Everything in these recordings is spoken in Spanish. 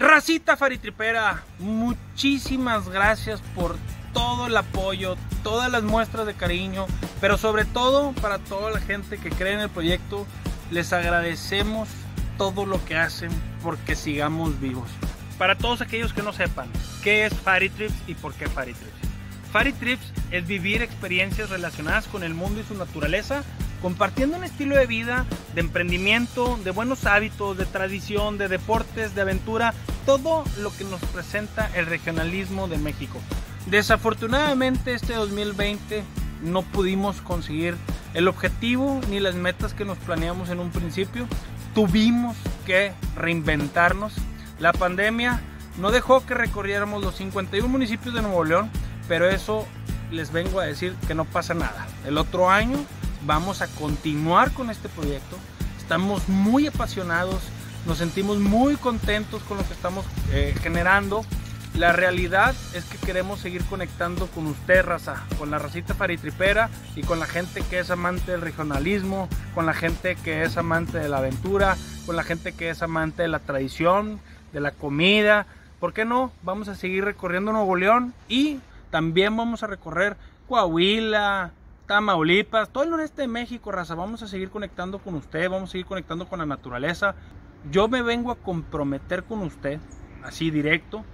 Racita Faritripera, muchísimas gracias por todo el apoyo, todas las muestras de cariño, pero sobre todo para toda la gente que cree en el proyecto, les agradecemos todo lo que hacen porque sigamos vivos. Para todos aquellos que no sepan qué es Faritrips y por qué Faritrips. Faritrips es vivir experiencias relacionadas con el mundo y su naturaleza compartiendo un estilo de vida, de emprendimiento, de buenos hábitos, de tradición, de deportes, de aventura, todo lo que nos presenta el regionalismo de México. Desafortunadamente este 2020 no pudimos conseguir el objetivo ni las metas que nos planeamos en un principio. Tuvimos que reinventarnos. La pandemia no dejó que recorriéramos los 51 municipios de Nuevo León, pero eso les vengo a decir que no pasa nada. El otro año vamos a continuar con este proyecto. Estamos muy apasionados, nos sentimos muy contentos con lo que estamos eh, generando. La realidad es que queremos seguir conectando con usted, raza, con la racita faritripera y con la gente que es amante del regionalismo, con la gente que es amante de la aventura, con la gente que es amante de la tradición, de la comida. ¿Por qué no? Vamos a seguir recorriendo Nuevo León y también vamos a recorrer Coahuila, Tamaulipas, todo el noreste de México, raza. Vamos a seguir conectando con usted, vamos a seguir conectando con la naturaleza. Yo me vengo a comprometer con usted, así directo,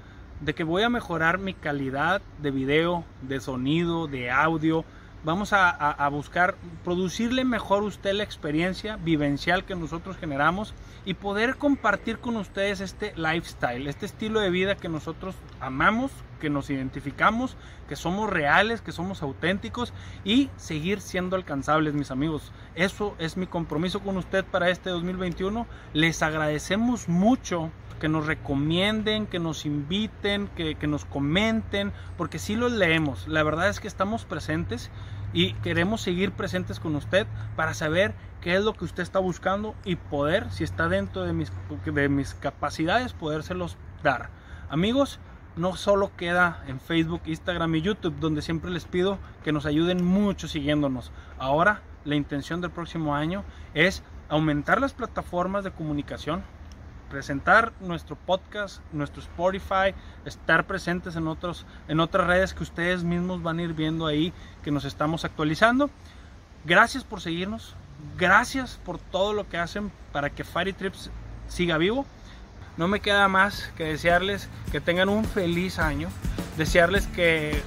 de que voy a mejorar mi calidad de video, de sonido, de audio. Vamos a, buscar producirle mejor usted la experiencia vivencial que nosotros generamos y poder compartir con ustedes este lifestyle, este estilo de vida que nosotros amamos, que nos identificamos, que somos reales, que somos auténticos y seguir siendo alcanzables, mis amigos. Eso es mi compromiso con usted para este 2021. Les agradecemos mucho que nos recomienden, que nos inviten, que, que nos comenten, porque si los leemos. La verdad es que estamos presentes y queremos seguir presentes con usted para saber qué es lo que usted está buscando y poder, si está dentro de mis, de mis capacidades, podérselos dar. Amigos, no solo queda en Facebook, Instagram y YouTube, donde siempre les pido que nos ayuden mucho siguiéndonos. Ahora la intención del próximo año es aumentar las plataformas de comunicación, presentar nuestro podcast, nuestro Spotify, estar presentes en, otros, en otras redes que ustedes mismos van a ir viendo ahí que nos estamos actualizando. Gracias por seguirnos, gracias por todo lo que hacen para que Fire Trips siga vivo no me queda más que desearles que tengan un feliz año, desearles que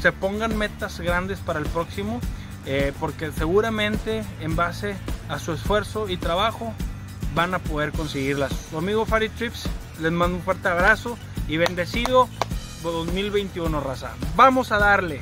se pongan metas grandes para el próximo, eh, porque seguramente en base a su esfuerzo y trabajo van a poder conseguirlas. Su amigo Fari Trips, les mando un fuerte abrazo y bendecido 2021, raza. Vamos a darle.